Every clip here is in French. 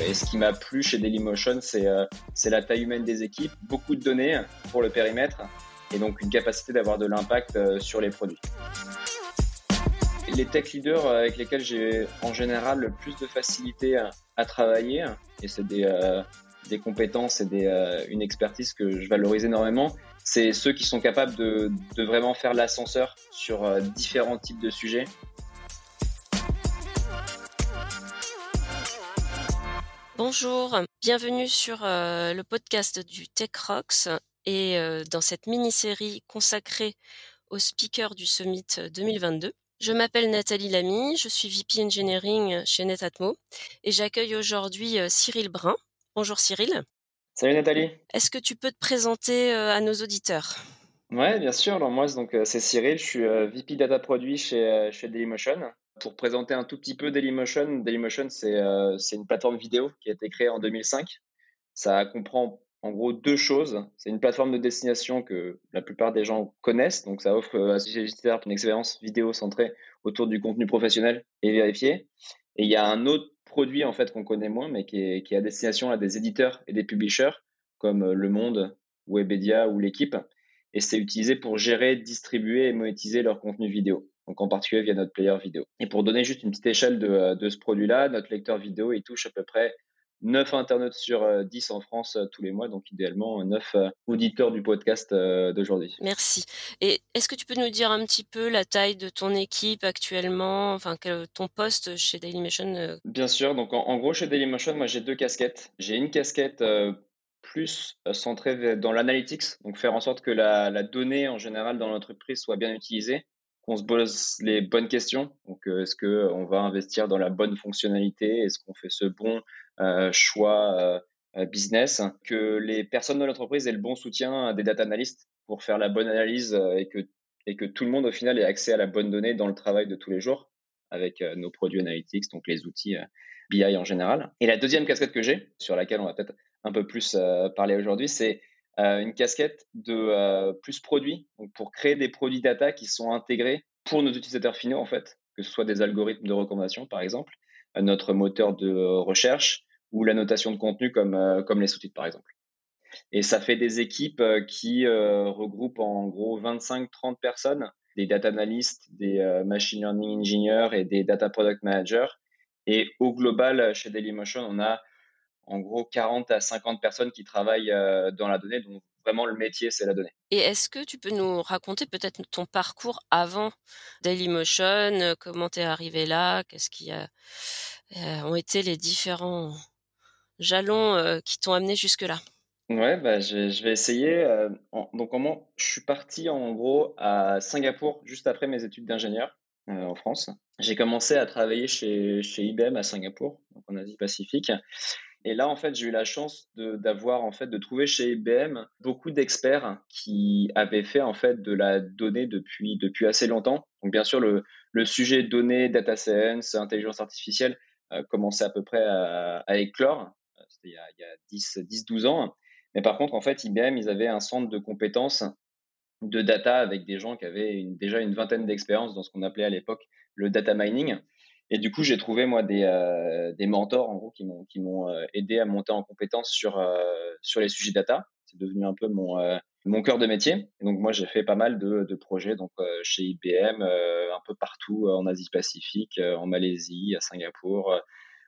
Et ce qui m'a plu chez Dailymotion, c'est c'est la taille humaine des équipes, beaucoup de données pour le périmètre et donc une capacité d'avoir de l'impact sur les produits. Les tech leaders avec lesquels j'ai en général le plus de facilité à, travailler, et c'est des, compétences et une expertise que je valorise énormément, c'est ceux qui sont capables de vraiment faire l'ascenseur sur différents types de sujets Bonjour, bienvenue sur euh, le podcast du Tech Rocks et euh, dans cette mini-série consacrée aux speakers du Summit 2022. Je m'appelle Nathalie Lamy, je suis VP Engineering chez Netatmo et j'accueille aujourd'hui euh, Cyril Brun. Bonjour Cyril. Salut Nathalie. Est-ce que tu peux te présenter à nos auditeurs? Ouais, bien sûr. Alors moi, donc c'est Cyril, je suis VP Data Produit chez, chez Dailymotion. Pour présenter un tout petit peu Dailymotion, Dailymotion, euh, c'est une plateforme vidéo qui a été créée en 2005. Ça comprend en gros deux choses. C'est une plateforme de destination que la plupart des gens connaissent, donc ça offre à ses visiteurs une expérience vidéo centrée autour du contenu professionnel et vérifié. Et il y a un autre produit en fait qu'on connaît moins, mais qui est, à destination à des éditeurs et des publishers comme Le Monde, Webedia ou l'équipe. Et c'est utilisé pour gérer, distribuer et monétiser leur contenu vidéo donc en particulier via notre player vidéo. Et pour donner juste une petite échelle de, euh, de ce produit-là, notre lecteur vidéo, il touche à peu près 9 internautes sur 10 euh, en France euh, tous les mois, donc idéalement 9 auditeurs du podcast d'aujourd'hui. Merci. Et est-ce que tu peux nous dire un petit peu la taille de ton équipe actuellement, enfin ton poste chez Dailymotion Bien sûr, donc en, gros chez Dailymotion, moi j'ai deux casquettes. J'ai une casquette plus centrée dans l'analytics, donc faire en sorte que la, la donnée en général dans l'entreprise soit bien utilisée on se pose les bonnes questions. Donc, euh, est-ce que on va investir dans la bonne fonctionnalité? Est-ce qu'on fait ce bon euh, choix euh, business? Que les personnes de l'entreprise aient le bon soutien des data analysts pour faire la bonne analyse et que et que tout le monde au final ait accès à la bonne donnée dans le travail de tous les jours avec nos produits analytics, donc les outils BI en général. Et la deuxième casquette que j'ai, sur laquelle on va peut-être un peu plus parler aujourd'hui, c'est euh, une casquette de euh, plus produits, donc pour créer des produits data qui sont intégrés pour nos utilisateurs finaux en fait, que ce soit des algorithmes de recommandation par exemple, euh, notre moteur de recherche ou la notation de contenu comme, comme les sous-titres par exemple. Et ça fait des équipes qui regroupent en gros 25-30 personnes, des data analysts, des machine learning engineers et des data product managers. Et au global, chez Dailymotion, on a en gros 40 à 50 personnes qui travaillent euh, dans la donnée. Donc vraiment le métier, c'est la donnée. Et est-ce que tu peux nous raconter peut-être ton parcours avant Dailymotion euh, Comment tu es arrivé là Qu'est-ce qui a, euh, ont été les différents jalons qui t'ont amené jusque-là? Ouais, bah, je, vais essayer. donc, comment je suis parti en gros à Singapour juste après mes études d'ingénieur en France. J'ai commencé à travailler chez, chez IBM à Singapour, donc en Asie Pacifique. Et là, en fait, j'ai eu la chance d'avoir, en fait, de trouver chez IBM beaucoup d'experts qui avaient fait, en fait, de la donnée depuis, depuis assez longtemps. Donc, bien sûr, le, le sujet données, data science, intelligence artificielle euh, commençait à peu près à, éclore. C'était il y a, il y a 10, 10, 12 ans. Mais par contre, en fait, IBM, ils avaient un centre de compétences de data avec des gens qui avaient déjà une vingtaine d'expériences dans ce qu'on appelait à l'époque le data mining. Et du coup, j'ai trouvé moi des, euh, des mentors en gros qui m'ont qui m'ont euh, aidé à monter en compétence sur euh, sur les sujets data. C'est devenu un peu mon mon cœur de métier. Donc moi, j'ai fait pas mal de, de projets donc chez IBM, un peu partout en Asie Pacifique, en Malaisie, à Singapour,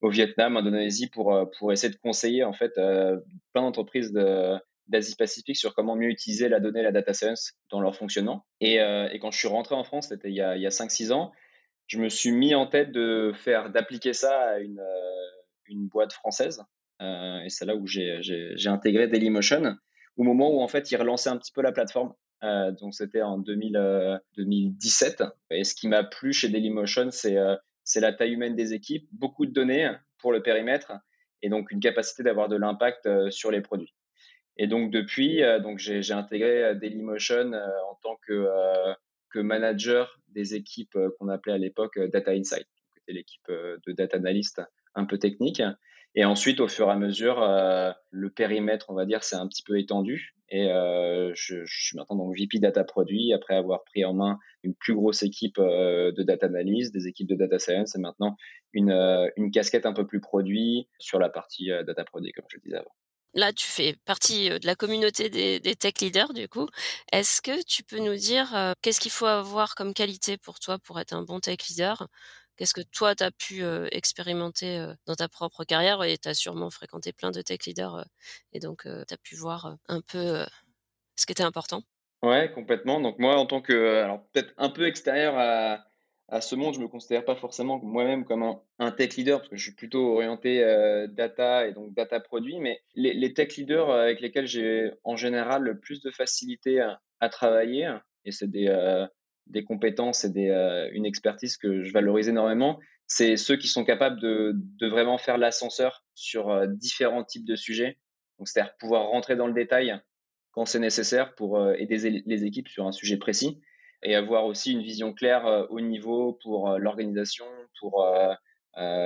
au Vietnam, en Indonésie pour pour essayer de conseiller en fait plein d'entreprises de d'Asie Pacifique sur comment mieux utiliser la donnée, la data science dans leur fonctionnement. Et, et quand je suis rentré en France, c'était il y a, il y a 5-6 ans, je me suis mis en tête de faire d'appliquer ça à une, euh, une boîte française. Euh, et c'est là où j'ai, intégré Dailymotion, au moment où en fait ils relançaient un petit peu la plateforme. Euh, donc c'était en 2000, 2017. Et ce qui m'a plu chez Dailymotion, c'est, la taille humaine des équipes, beaucoup de données pour le périmètre et donc une capacité d'avoir de l'impact sur les produits. Et donc depuis, donc j'ai intégré Dailymotion en tant que manager des équipes euh, qu'on appelait à l'époque euh, Data Insight, c'était l'équipe euh, de data analyst un peu technique. Et ensuite, au fur et à mesure, le périmètre, on va dire, s'est un petit peu étendu. Et je, je, suis maintenant donc VP Data Produit après avoir pris en main une plus grosse équipe de data analyse, des équipes de data science et maintenant une, une casquette un peu plus produit sur la partie data produit, comme je le disais avant là, tu fais partie de la communauté des, tech leaders, du coup. Est-ce que tu peux nous dire qu'est-ce qu'il faut avoir comme qualité pour toi pour être un bon tech leader? Qu'est-ce que toi, tu as pu expérimenter dans ta propre carrière? Et tu as sûrement fréquenté plein de tech leaders et donc tu as pu voir un peu ce qui était important Ouais, complètement. Donc moi, en tant que, alors peut-être un peu extérieur à, à ce monde, je me considère pas forcément moi-même comme un, tech leader parce que je suis plutôt orienté euh, data et donc data produit. Mais les, tech leaders avec lesquels j'ai en général le plus de facilité à, travailler, et c'est des, euh, compétences et des, euh, une expertise que je valorise énormément, c'est ceux qui sont capables de, de vraiment faire l'ascenseur sur différents types de sujets. C'est-à-dire pouvoir rentrer dans le détail quand c'est nécessaire pour aider les équipes sur un sujet précis et avoir aussi une vision claire euh, au niveau pour euh, l'organisation, pour euh,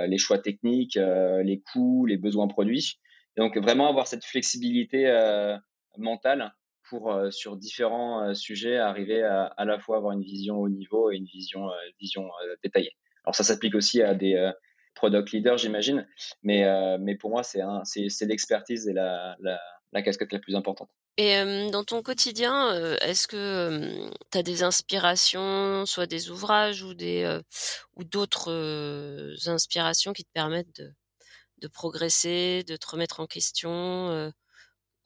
les choix techniques, les coûts, les besoins produits. donc vraiment avoir cette flexibilité mentale pour sur différents sujets arriver à à la fois avoir une vision haut niveau et une vision vision détaillée. Alors ça s'applique aussi à des product leaders, j'imagine, mais mais pour moi c'est c'est l'expertise et la, la la casquette la plus importante. Et dans ton quotidien, est-ce que tu as des inspirations, soit des ouvrages ou des ou d'autres inspirations qui te permettent de, progresser, de te remettre en question,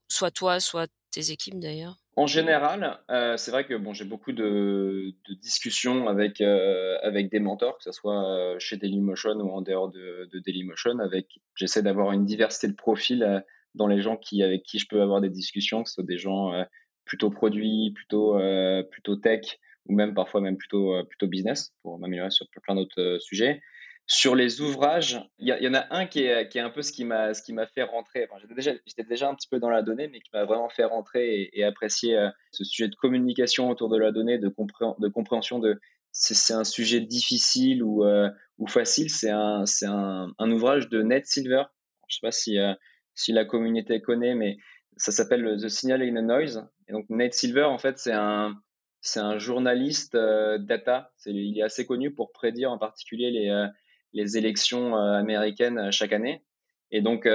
soit toi, soit tes équipes d'ailleurs? En général, c'est vrai que bon, j'ai beaucoup de, discussions avec, avec des mentors, que ce soit chez Dailymotion ou en dehors de, de Dailymotion. Avec, j'essaie d'avoir une diversité de profils dans les gens qui, avec qui je peux avoir des discussions, que ce soit des gens euh, plutôt produits, plutôt, euh, plutôt tech, ou même parfois même plutôt, euh, plutôt business, pour m'améliorer sur plein d'autres sujets. Sur les ouvrages, il y, en a un qui est, qui est un peu ce qui m'a ce qui m'a fait rentrer. J'étais déjà un petit peu dans la donnée, mais qui m'a vraiment fait rentrer et, apprécier ce sujet de communication autour de la donnée, de, de compréhension de si c'est un sujet difficile ou, ou facile. C'est un c'est un, un, ouvrage de Ned Silver. Je sais pas si si la communauté connaît, mais ça s'appelle The Signal in a Noise. Et donc Nate Silver, en fait, c'est un, c'est un journaliste euh, data. il est assez connu pour prédire en particulier les, euh, les élections euh, américaines chaque année. Et donc,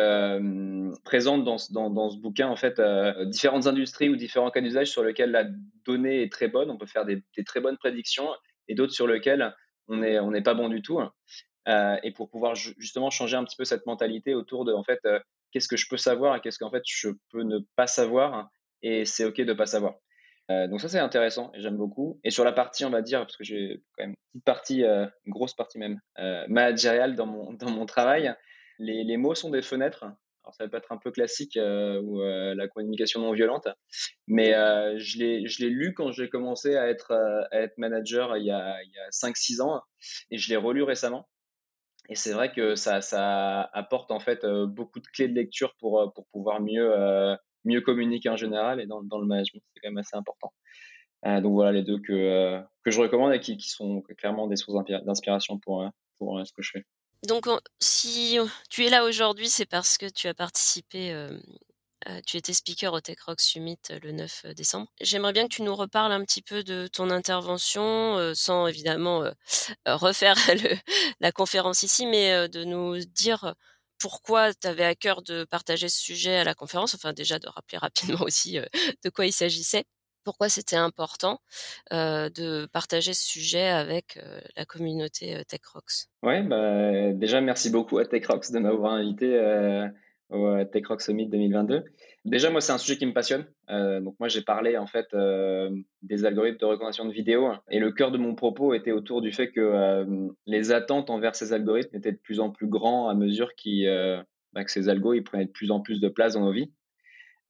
présente dans, dans, dans, ce bouquin, en fait, différentes industries ou différents cas d'usage sur lesquels la donnée est très bonne. On peut faire des, très bonnes prédictions et d'autres sur lesquels on n'est on n'est pas bon du tout. et pour pouvoir justement changer un petit peu cette mentalité autour de, en fait, qu'est-ce que je peux savoir et qu'est-ce qu'en fait je peux ne pas savoir et c'est ok de pas savoir. Euh, donc ça c'est intéressant et j'aime beaucoup. Et sur la partie on va dire parce que j'ai quand même une partie, euh, une grosse partie même euh, managériale dans mon dans mon travail, les, les mots sont des fenêtres. Alors ça peut être un peu classique euh, ou la communication non violente, mais je l'ai je l'ai lu quand j'ai commencé à être à être manager il y a il y a 5-6 ans et je l'ai relu récemment et c'est vrai que ça, ça apporte en fait euh, beaucoup de clés de lecture pour, euh, pour pouvoir mieux, euh, mieux communiquer en général et dans, dans le management. C'est quand même assez important. donc voilà les deux que, que je recommande et qui, qui sont clairement des sources d'inspiration pour, pour ce que je fais. Donc si tu es là aujourd'hui, c'est parce que tu as participé euh, tu étais speaker au Tech Rock Summit euh, le 9 euh, décembre. J'aimerais bien que tu nous reparles un petit peu de ton intervention, sans évidemment refaire la conférence ici, mais de nous dire pourquoi tu avais à cœur de partager ce sujet à la conférence, enfin déjà de rappeler rapidement aussi de quoi il s'agissait, pourquoi c'était important de partager ce sujet avec la communauté Tech Rocks. Oui, bah, déjà merci beaucoup à Tech de m'avoir invité au Tech Rock Summit 2022. Déjà, moi, c'est un sujet qui me passionne. Euh, donc, moi, j'ai parlé en fait euh, des algorithmes de recommandation de vidéos et le cœur de mon propos était autour du fait que euh, les attentes envers ces algorithmes étaient de plus en plus grands à mesure bah, que ces algos ils prenaient de plus en plus de place dans nos vies.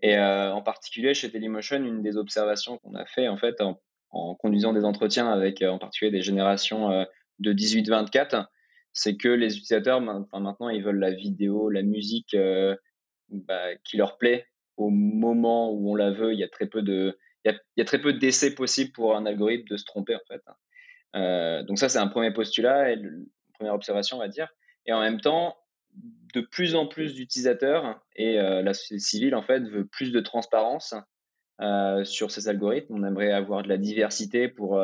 Et en particulier chez Dailymotion, une des observations qu'on a fait en fait en, conduisant des entretiens avec en particulier des générations de 18-24, c'est que les utilisateurs maintenant ils veulent la vidéo, la musique euh, bah, qui leur plaît au moment où on la veut. Il y a très peu de il y a, très peu d'essais possibles pour un algorithme de se tromper en fait. Euh, donc ça c'est un premier postulat et une première observation on va dire. Et en même temps de plus en plus d'utilisateurs et la société civile en fait veut plus de transparence sur ces algorithmes. On aimerait avoir de la diversité pour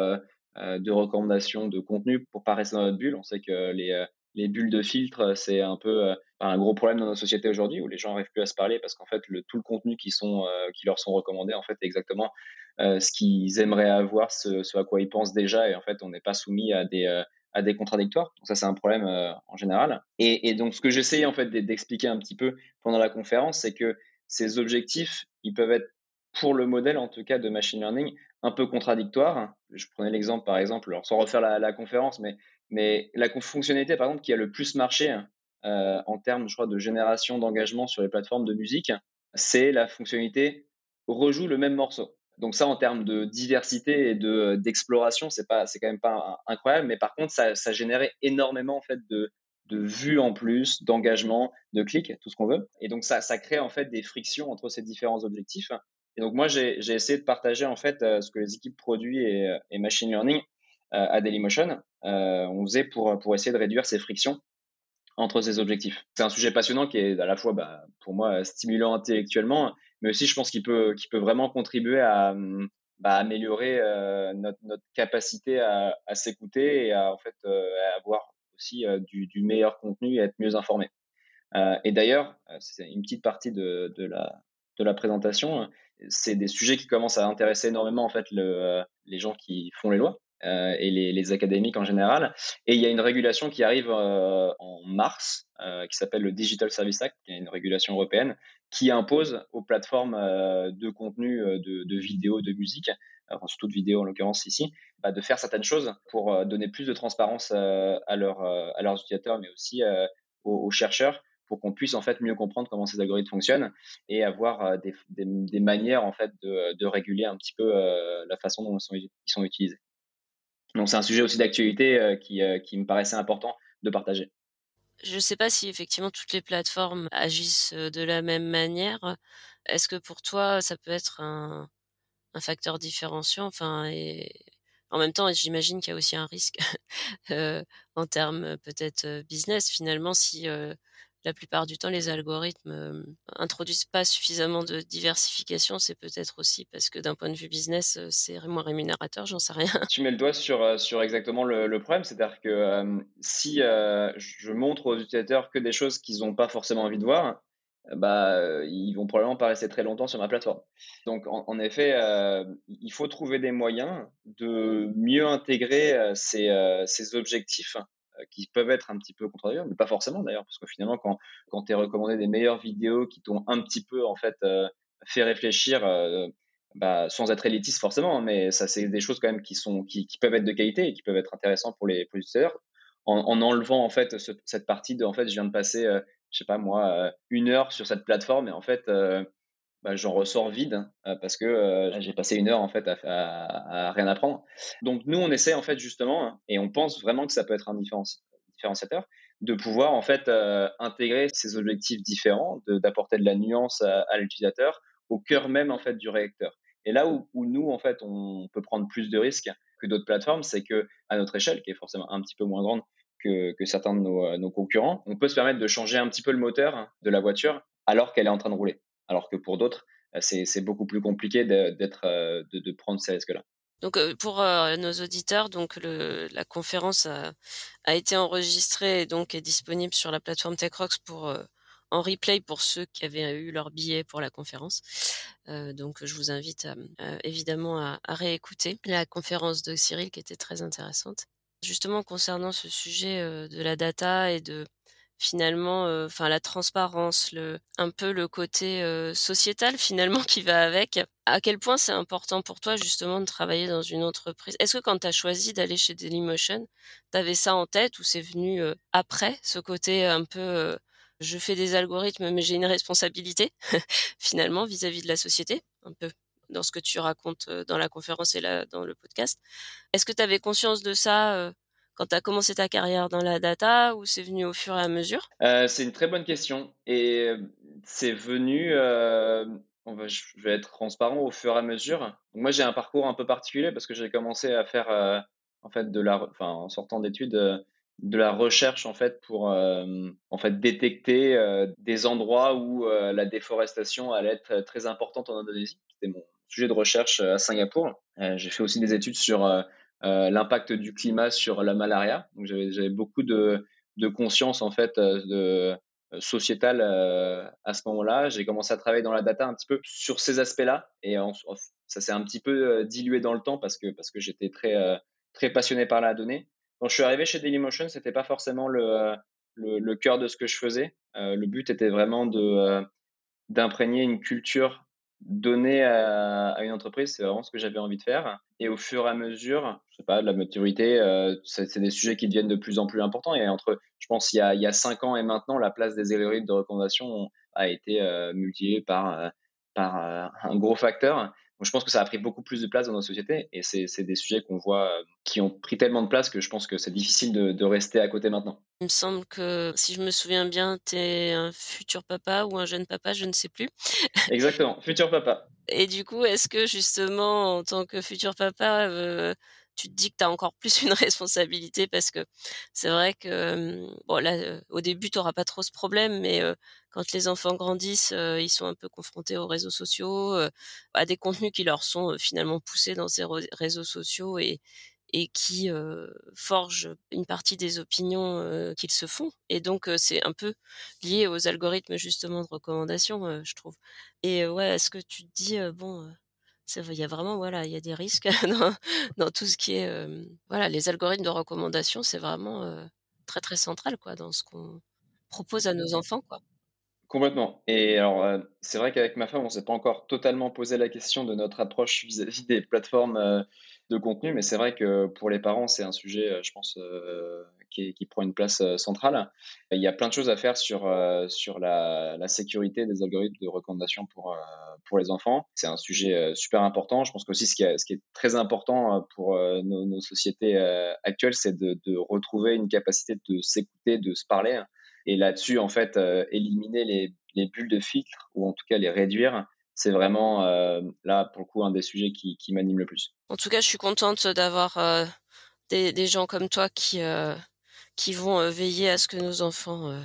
de recommandations de contenu pour pas rester dans notre bulle. On sait que les les bulles de filtre, c'est un peu un gros problème dans nos sociétés aujourd'hui où les gens n'arrivent plus à se parler parce qu'en fait, le, tout le contenu qui, sont, qui leur sont recommandés, en fait, est exactement ce qu'ils aimeraient avoir, ce, à quoi ils pensent déjà. Et en fait, on n'est pas soumis à des, à des contradictoires. Donc ça, c'est un problème en général. Et, et, donc, ce que j'essayais en fait d'expliquer un petit peu pendant la conférence, c'est que ces objectifs, ils peuvent être pour le modèle en tout cas de machine learning un peu contradictoires. Je prenais l'exemple par exemple, sans refaire la, la conférence, mais la fonctionnalité, par exemple, qui a le plus marché euh, en termes, je crois, de génération d'engagement sur les plateformes de musique, c'est la fonctionnalité rejoue le même morceau. Donc ça, en termes de diversité et de d'exploration, c'est pas, c'est quand même pas incroyable. Mais par contre, ça, ça générait énormément en fait de de vues en plus, d'engagement, de clics, tout ce qu'on veut. Et donc ça, ça crée en fait des frictions entre ces différents objectifs. Et donc moi, j'ai essayé de partager en fait euh, ce que les équipes produits et, et machine learning euh, à Dailymotion, euh, on faisait pour, pour essayer de réduire ces frictions entre ces objectifs. C'est un sujet passionnant qui est à la fois, bah, pour moi, stimulant intellectuellement, mais aussi, je pense qu'il peut, qu'il peut vraiment contribuer à bah, améliorer euh, notre, notre, capacité à, s'écouter et à, en fait, avoir aussi du, meilleur contenu et être mieux informé. et d'ailleurs, c'est une petite partie de, la, de la présentation, c'est des sujets qui commencent à intéresser énormément en fait le, les gens qui font les lois. Euh, et les, académiques en général. Et il y a une régulation qui arrive euh, en mars, euh, qui s'appelle le Digital Service Act, qui est une régulation européenne, qui impose aux plateformes de contenu de, vidéos, de musique, enfin, surtout de vidéos en l'occurrence ici, bah, de faire certaines choses pour donner plus de transparence à leurs utilisateurs, mais aussi aux, chercheurs pour qu'on puisse en fait mieux comprendre comment ces algorithmes fonctionnent et avoir des, des, manières en fait de, de, réguler un petit peu la façon dont sont, ils sont utilisés. Donc c'est un sujet aussi d'actualité euh, qui, euh, qui me paraissait important de partager. Je ne sais pas si effectivement toutes les plateformes agissent euh, de la même manière. Est-ce que pour toi, ça peut être un, un facteur différenciant? Enfin, et en même temps, j'imagine qu'il y a aussi un risque en termes peut-être business. Finalement, si la plupart du temps, les algorithmes euh, introduisent pas suffisamment de diversification. C'est peut-être aussi parce que d'un point de vue business, euh, c'est moins rémunérateur, j'en sais rien. Tu mets le doigt sur, euh, sur exactement le, problème, c'est-à-dire que si je montre aux utilisateurs que des choses qu'ils n'ont pas forcément envie de voir, bah, ils vont probablement pas rester très longtemps sur ma plateforme. Donc, en, effet, il faut trouver des moyens de mieux intégrer ces, ces objectifs euh, qui peuvent être un petit peu contradictoires, mais pas forcément d'ailleurs, parce que finalement, quand, quand tu es recommandé des meilleures vidéos qui t'ont un petit peu en fait euh, fait réfléchir, euh, bah, sans être élitiste forcément, hein, mais ça c'est des choses quand même qui sont qui, peuvent être de qualité et qui peuvent être intéressantes pour les, utilisateurs, en, en, enlevant en fait cette partie de en fait je viens de passer, je sais pas moi, une heure sur cette plateforme et en fait bah, j'en ressors vide parce que j'ai passé une heure en fait à, rien apprendre. Donc nous on essaie en fait justement hein, et on pense vraiment que ça peut être un différenciateur de pouvoir en fait intégrer ces objectifs différents, d'apporter de, la nuance à, l'utilisateur au cœur même en fait du réacteur. Et là où, nous en fait on peut prendre plus de risques que d'autres plateformes, c'est que à notre échelle, qui est forcément un petit peu moins grande que, certains de nos concurrents, on peut se permettre de changer un petit peu le moteur de la voiture alors qu'elle est en train de rouler alors que pour d'autres, euh, c'est beaucoup plus compliqué d'être, euh, de, prendre ces risques-là. Donc euh, pour nos auditeurs, donc la conférence a, été enregistrée et donc est disponible sur la plateforme TechRox pour en replay pour ceux qui avaient eu leur billet pour la conférence. Donc je vous invite évidemment à, réécouter la conférence de Cyril qui était très intéressante. Justement concernant ce sujet de la data et de finalement, enfin la transparence, le un peu le côté sociétal finalement qui va avec. À quel point c'est important pour toi justement de travailler dans une entreprise? Est-ce que quand tu as choisi d'aller chez Dailymotion, tu avais ça en tête ou c'est venu après ce côté un peu je fais des algorithmes mais j'ai une responsabilité finalement vis-à-vis de la société? Un peu dans ce que tu racontes dans la conférence et là dans le podcast. Est-ce que tu avais conscience de ça quand tu as commencé ta carrière dans la data ou c'est venu au fur et à mesure? Euh, C'est une très bonne question. Et euh, c'est venu, euh, on va, je vais être transparent, au fur et à mesure. moi, j'ai un parcours un peu particulier parce que j'ai commencé à faire, en fait, de la, enfin, en sortant d'études, de la recherche en fait pour en fait détecter des endroits où la déforestation allait être très importante en Indonésie. C'était mon sujet de recherche à Singapour. j'ai fait aussi des études sur l'impact du climat sur la malaria. Donc j'avais beaucoup de, conscience en fait de sociétale à ce moment-là. J'ai commencé à travailler dans la data un petit peu sur ces aspects-là et ça s'est un petit peu dilué dans le temps parce que parce que j'étais très très passionné par la donnée. Quand je suis arrivé chez Dailymotion, c'était pas forcément le, le, le, cœur de ce que je faisais. le but était vraiment de d'imprégner une culture donner à, une entreprise, c'est vraiment ce que j'avais envie de faire. Et au fur et à mesure, je sais pas, la maturité, euh, c'est des sujets qui deviennent de plus en plus importants. Et entre, je pense, il y a, il y a cinq ans et maintenant, la place des algorithmes de recommandation a été euh, multipliée par, euh, par un gros facteur. Donc, je pense que ça a pris beaucoup plus de place dans nos sociétés et c'est des sujets qu'on voit qui ont pris tellement de place que je pense que c'est difficile de, de, rester à côté maintenant. Il me semble que, si je me souviens bien, tu es un futur papa ou un jeune papa, je ne sais plus. Exactement, futur papa. Et du coup, est-ce que justement, en tant que futur papa, euh, tu te dis que tu as encore plus une responsabilité parce que c'est vrai que bon là au début tu n'auras pas trop ce problème mais quand les enfants grandissent ils sont un peu confrontés aux réseaux sociaux à des contenus qui leur sont finalement poussés dans ces réseaux sociaux et et qui forgent une partie des opinions qu'ils se font. Et donc, c'est un peu lié aux algorithmes justement de recommandation, je trouve. Et ouais, est-ce que tu te dis, bon, il y a vraiment voilà, il y a des risques dans, dans tout ce qui est voilà, les algorithmes de recommandation, c'est vraiment très très central quoi dans ce qu'on propose à nos enfants quoi. Complètement. Et alors, c'est vrai qu'avec ma femme, on s'est pas encore totalement posé la question de notre approche vis-à-vis des plateformes de contenu, mais c'est vrai que pour les parents, c'est un sujet, je pense, qui, prend une place euh, centrale. Il y a plein de choses à faire sur, euh, sur la, sécurité des algorithmes de recommandation pour, euh, pour les enfants. C'est un sujet super important. Je pense qu'aussi ce, qui est, ce qui est très important pour nos, sociétés actuelles, c'est de, retrouver une capacité de s'écouter, de se parler. Et là-dessus, en fait, éliminer les, les, bulles de filtre, ou en tout cas les réduire, c'est vraiment là, pour le coup, un des sujets qui, m'anime le plus. En tout cas, je suis contente d'avoir des, des, gens comme toi qui, qui vont veiller à ce que nos enfants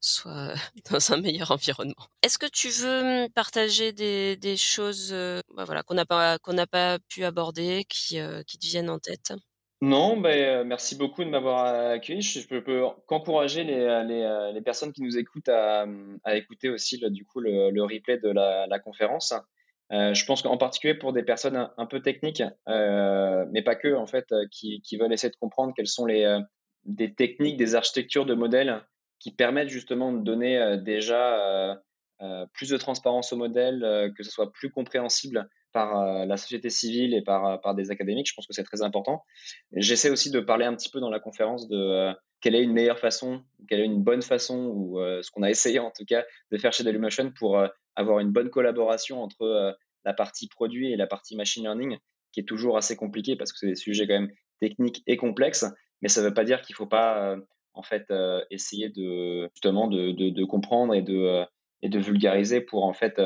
soient dans un meilleur environnement. Est-ce que tu veux partager des, choses bah voilà, qu'on n'a pas, qu'on pas pu aborder, qui, qui te viennent en tête? Non, ben, merci beaucoup de m'avoir accueilli. Je peux, peux qu'encourager les, les, les, personnes qui nous écoutent à, écouter aussi du coup, le, le, replay de la, conférence. Euh, je pense qu'en particulier pour des personnes un, peu techniques, euh, mais pas que, en fait, qui, qui, veulent essayer de comprendre quelles sont les, des techniques, des architectures de modèles qui permettent justement de donner euh, déjà euh, euh, plus de transparence au modèle, que ce soit plus compréhensible par la société civile et par, par des académiques. Je pense que c'est très important. J'essaie aussi de parler un petit peu dans la conférence de quelle est une meilleure façon, quelle est une bonne façon, ou ce qu'on a essayé en tout cas de faire chez Dailymotion pour avoir une bonne collaboration entre la partie produit et la partie machine learning, qui est toujours assez compliqué parce que c'est des sujets quand même techniques et complexes mais ça ne veut pas dire qu'il ne faut pas euh, en fait euh, essayer de justement de, de, comprendre et de euh, et de vulgariser pour en fait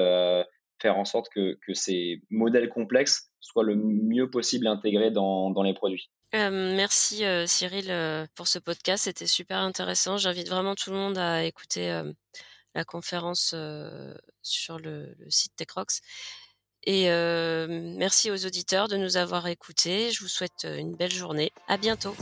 faire en sorte que, ces modèles complexes soient le mieux possible intégrés dans, les produits. merci Cyril pour ce podcast, c'était super intéressant. J'invite vraiment tout le monde à écouter la conférence sur le, le site TechRox. Et merci aux auditeurs de nous avoir écoutés. Je vous souhaite une belle journée. À bientôt.